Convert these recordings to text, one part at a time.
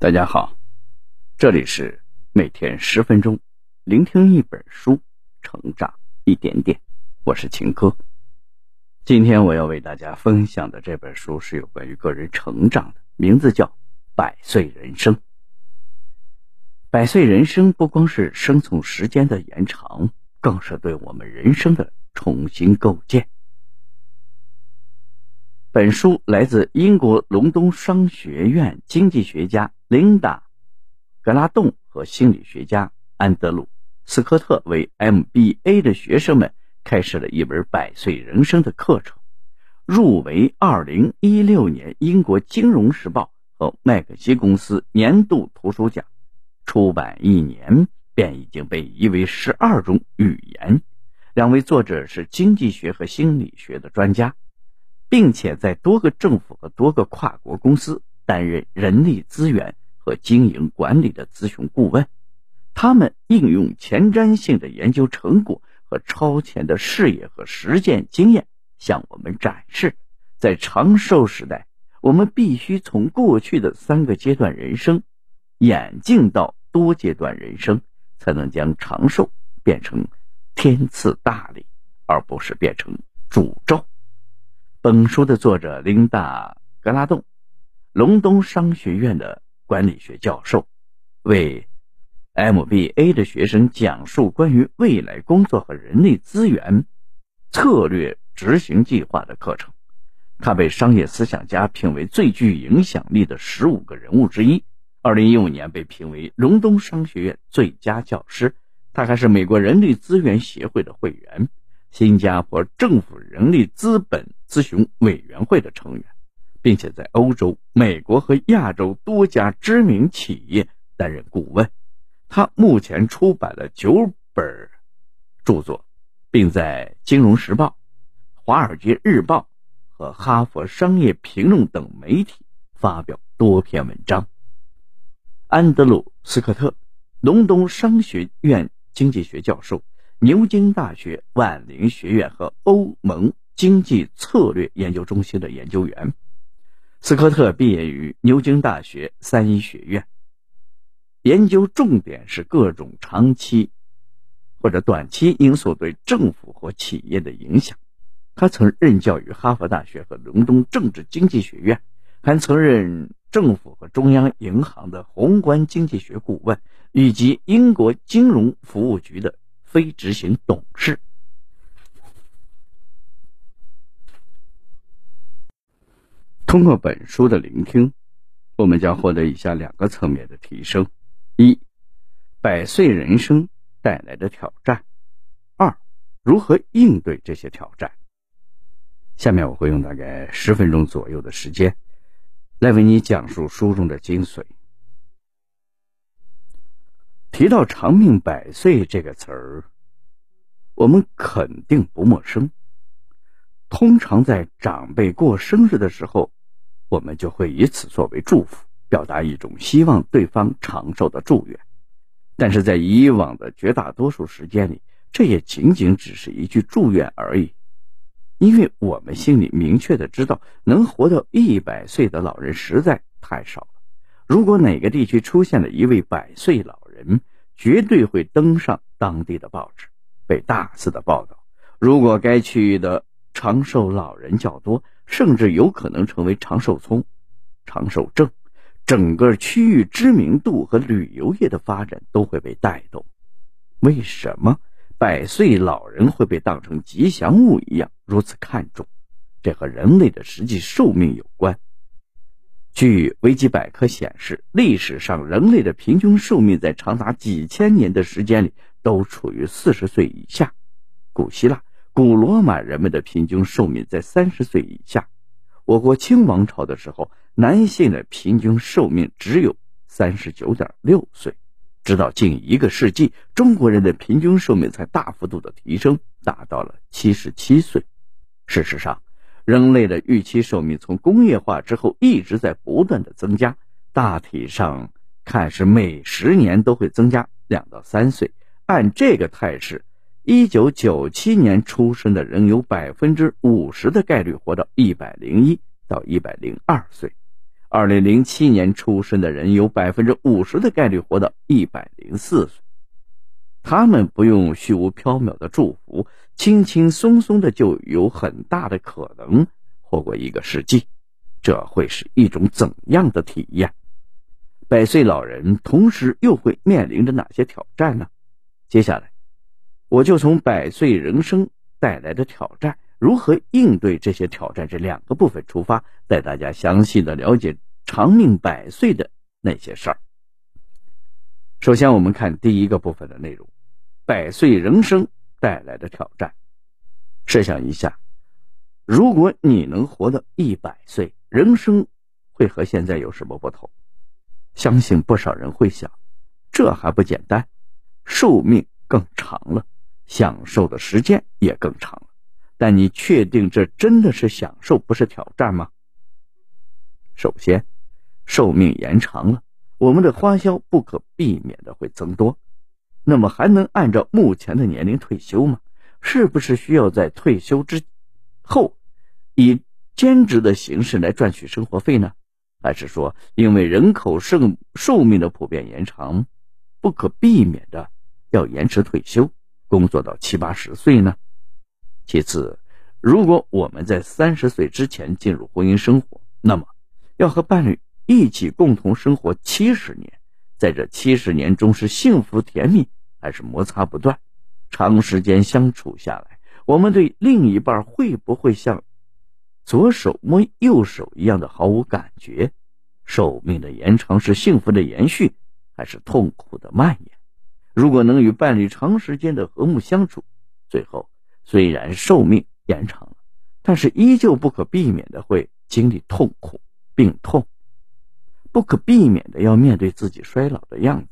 大家好，这里是每天十分钟，聆听一本书，成长一点点。我是秦科。今天我要为大家分享的这本书是有关于个人成长的，名字叫《百岁人生》。百岁人生不光是生存时间的延长，更是对我们人生的重新构建。本书来自英国隆冬商学院经济学家。琳达·格拉栋和心理学家安德鲁·斯科特为 MBA 的学生们开设了一门百岁人生的课程，入围2016年英国金融时报和麦肯锡公司年度图书奖。出版一年便已经被译为十二种语言。两位作者是经济学和心理学的专家，并且在多个政府和多个跨国公司担任人力资源。和经营管理的咨询顾问，他们应用前瞻性的研究成果和超前的视野和实践经验，向我们展示，在长寿时代，我们必须从过去的三个阶段人生，演进到多阶段人生，才能将长寿变成天赐大礼，而不是变成诅咒。本书的作者琳达·格拉栋，隆冬商学院的。管理学教授为 MBA 的学生讲述关于未来工作和人力资源策略执行计划的课程。他被商业思想家评为最具影响力的十五个人物之一。二零一五年被评为隆冬商学院最佳教师。他还是美国人力资源协会的会员，新加坡政府人力资本咨询委员会的成员。并且在欧洲、美国和亚洲多家知名企业担任顾问。他目前出版了九本著作，并在《金融时报》、《华尔街日报》和《哈佛商业评论》等媒体发表多篇文章。安德鲁·斯科特，隆冬商学院经济学教授，牛津大学万灵学院和欧盟经济策略研究中心的研究员。斯科特毕业于牛津大学三一学院，研究重点是各种长期或者短期因素对政府或企业的影响。他曾任教于哈佛大学和伦敦政治经济学院，还曾任政府和中央银行的宏观经济学顾问，以及英国金融服务局的非执行董事。通过本书的聆听，我们将获得以下两个层面的提升：一、百岁人生带来的挑战；二、如何应对这些挑战。下面我会用大概十分钟左右的时间，来为你讲述书中的精髓。提到“长命百岁”这个词儿，我们肯定不陌生。通常在长辈过生日的时候。我们就会以此作为祝福，表达一种希望对方长寿的祝愿。但是在以往的绝大多数时间里，这也仅仅只是一句祝愿而已，因为我们心里明确的知道，能活到一百岁的老人实在太少了。如果哪个地区出现了一位百岁老人，绝对会登上当地的报纸，被大肆的报道。如果该区域的长寿老人较多，甚至有可能成为长寿村、长寿镇，整个区域知名度和旅游业的发展都会被带动。为什么百岁老人会被当成吉祥物一样如此看重？这和人类的实际寿命有关。据维基百科显示，历史上人类的平均寿命在长达几千年的时间里都处于四十岁以下。古希腊。古罗马人们的平均寿命在三十岁以下。我国清王朝的时候，男性的平均寿命只有三十九点六岁。直到近一个世纪，中国人的平均寿命才大幅度的提升，达到了七十七岁。事实上，人类的预期寿命从工业化之后一直在不断的增加，大体上看是每十年都会增加两到三岁。按这个态势。一九九七年出生的人有百分之五十的概率活到一百零一到一百零二岁，二零零七年出生的人有百分之五十的概率活到一百零四岁。他们不用虚无缥缈的祝福，轻轻松松的就有很大的可能活过一个世纪。这会是一种怎样的体验？百岁老人同时又会面临着哪些挑战呢？接下来，我就从百岁人生带来的挑战，如何应对这些挑战这两个部分出发，带大家详细的了解长命百岁的那些事儿。首先，我们看第一个部分的内容：百岁人生带来的挑战。设想一下，如果你能活到一百岁。人生会和现在有什么不同？相信不少人会想，这还不简单，寿命更长了，享受的时间也更长了。但你确定这真的是享受，不是挑战吗？首先，寿命延长了，我们的花销不可避免的会增多。那么，还能按照目前的年龄退休吗？是不是需要在退休之后以？兼职的形式来赚取生活费呢，还是说因为人口寿寿命的普遍延长，不可避免的要延迟退休，工作到七八十岁呢？其次，如果我们在三十岁之前进入婚姻生活，那么要和伴侣一起共同生活七十年，在这七十年中是幸福甜蜜还是摩擦不断？长时间相处下来，我们对另一半会不会像？左手摸右手一样的毫无感觉，寿命的延长是幸福的延续，还是痛苦的蔓延？如果能与伴侣长时间的和睦相处，最后虽然寿命延长了，但是依旧不可避免的会经历痛苦、病痛，不可避免的要面对自己衰老的样子。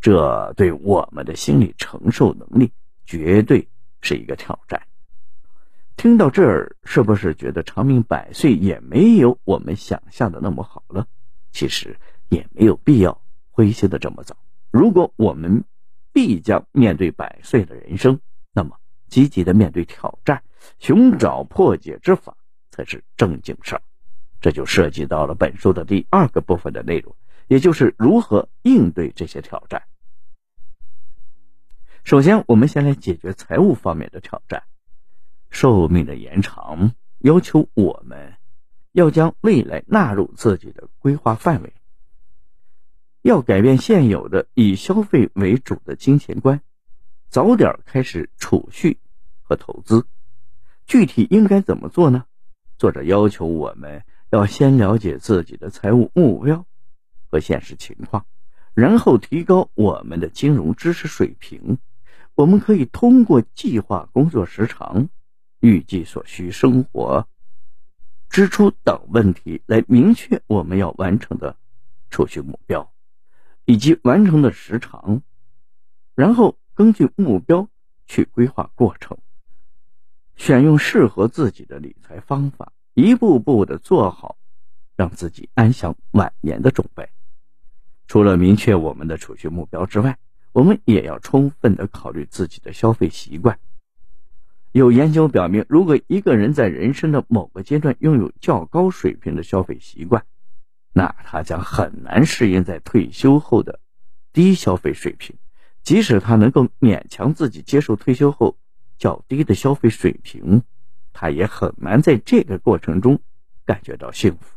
这对我们的心理承受能力绝对是一个挑战。听到这儿，是不是觉得长命百岁也没有我们想象的那么好了？其实也没有必要灰心的这么早。如果我们必将面对百岁的人生，那么积极的面对挑战，寻找破解之法才是正经事儿。这就涉及到了本书的第二个部分的内容，也就是如何应对这些挑战。首先，我们先来解决财务方面的挑战。寿命的延长要求我们要将未来纳入自己的规划范围，要改变现有的以消费为主的金钱观，早点开始储蓄和投资。具体应该怎么做呢？作者要求我们要先了解自己的财务目标和现实情况，然后提高我们的金融知识水平。我们可以通过计划工作时长。预计所需生活支出等问题来明确我们要完成的储蓄目标以及完成的时长，然后根据目标去规划过程，选用适合自己的理财方法，一步步的做好让自己安享晚年的准备。除了明确我们的储蓄目标之外，我们也要充分的考虑自己的消费习惯。有研究表明，如果一个人在人生的某个阶段拥有较高水平的消费习惯，那他将很难适应在退休后的低消费水平。即使他能够勉强自己接受退休后较低的消费水平，他也很难在这个过程中感觉到幸福。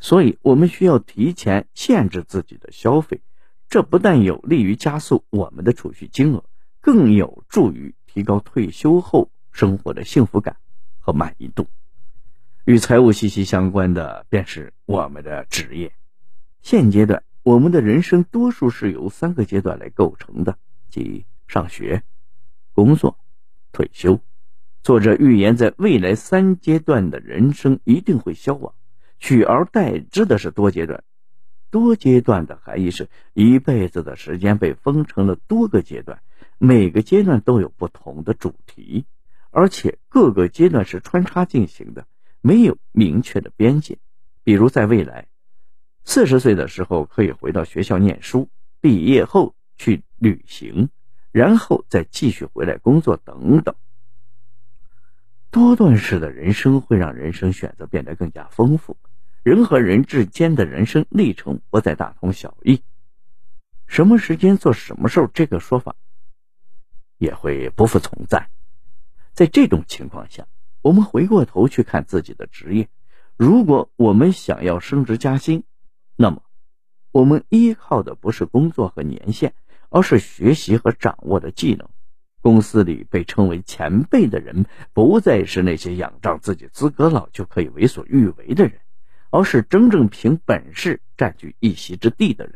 所以，我们需要提前限制自己的消费，这不但有利于加速我们的储蓄金额，更有助于提高退休后。生活的幸福感和满意度，与财务息息相关的便是我们的职业。现阶段，我们的人生多数是由三个阶段来构成的，即上学、工作、退休。作者预言，在未来三阶段的人生一定会消亡，取而代之的是多阶段。多阶段的含义是一辈子的时间被分成了多个阶段，每个阶段都有不同的主题。而且各个阶段是穿插进行的，没有明确的边界。比如在未来，四十岁的时候可以回到学校念书，毕业后去旅行，然后再继续回来工作等等。多段式的人生会让人生选择变得更加丰富，人和人之间的人生历程不再大同小异，什么时间做什么事，这个说法也会不复存在。在这种情况下，我们回过头去看自己的职业，如果我们想要升职加薪，那么我们依靠的不是工作和年限，而是学习和掌握的技能。公司里被称为前辈的人，不再是那些仰仗自己资格老就可以为所欲为的人，而是真正凭本事占据一席之地的人。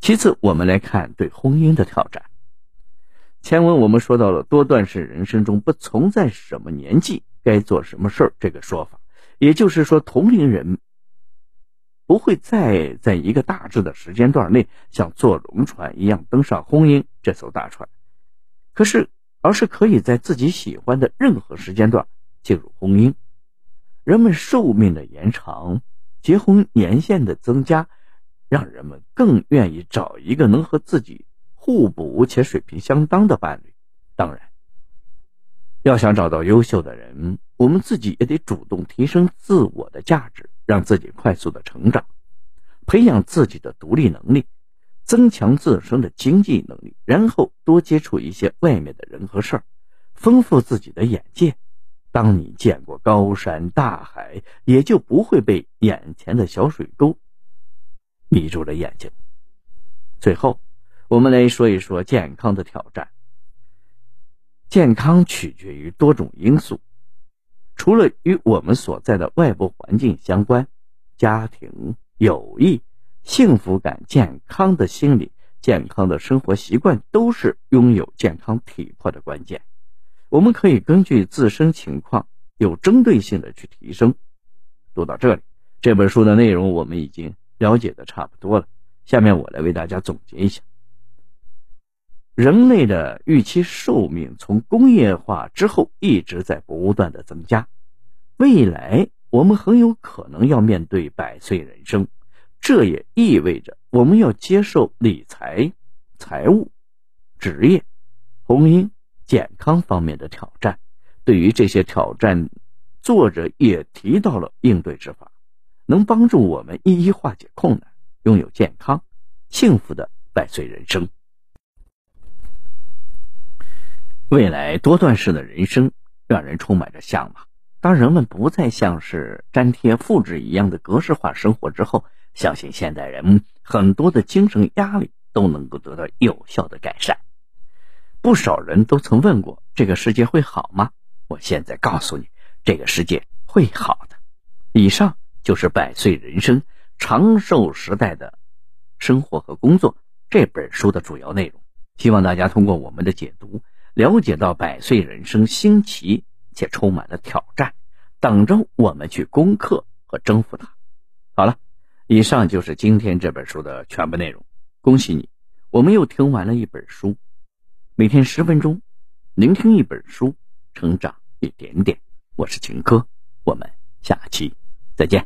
其次，我们来看对婚姻的挑战。前文我们说到了多段式人生中不存在什么年纪该做什么事儿这个说法，也就是说，同龄人不会再在一个大致的时间段内像坐龙船一样登上婚姻这艘大船。可是，而是可以在自己喜欢的任何时间段进入婚姻。人们寿命的延长，结婚年限的增加，让人们更愿意找一个能和自己互补且水平相当的伴侣。当然，要想找到优秀的人，我们自己也得主动提升自我的价值，让自己快速的成长，培养自己的独立能力。增强自身的经济能力，然后多接触一些外面的人和事儿，丰富自己的眼界。当你见过高山大海，也就不会被眼前的小水沟迷住了眼睛。最后，我们来说一说健康的挑战。健康取决于多种因素，除了与我们所在的外部环境相关，家庭、友谊。幸福感、健康的心理、健康的生活习惯，都是拥有健康体魄的关键。我们可以根据自身情况，有针对性的去提升。读到这里，这本书的内容我们已经了解的差不多了。下面我来为大家总结一下：人类的预期寿命从工业化之后一直在不断的增加，未来我们很有可能要面对百岁人生。这也意味着我们要接受理财、财务、职业、婚姻、健康方面的挑战。对于这些挑战，作者也提到了应对之法，能帮助我们一一化解困难，拥有健康、幸福的百岁人生。未来多段式的人生让人充满着向往。当人们不再像是粘贴、复制一样的格式化生活之后，相信现代人很多的精神压力都能够得到有效的改善。不少人都曾问过：这个世界会好吗？我现在告诉你，这个世界会好的。以上就是《百岁人生：长寿时代的生活和工作》这本书的主要内容。希望大家通过我们的解读，了解到百岁人生新奇且充满了挑战，等着我们去攻克和征服它。好了。以上就是今天这本书的全部内容。恭喜你，我们又听完了一本书。每天十分钟，聆听一本书，成长一点点。我是秦科，我们下期再见。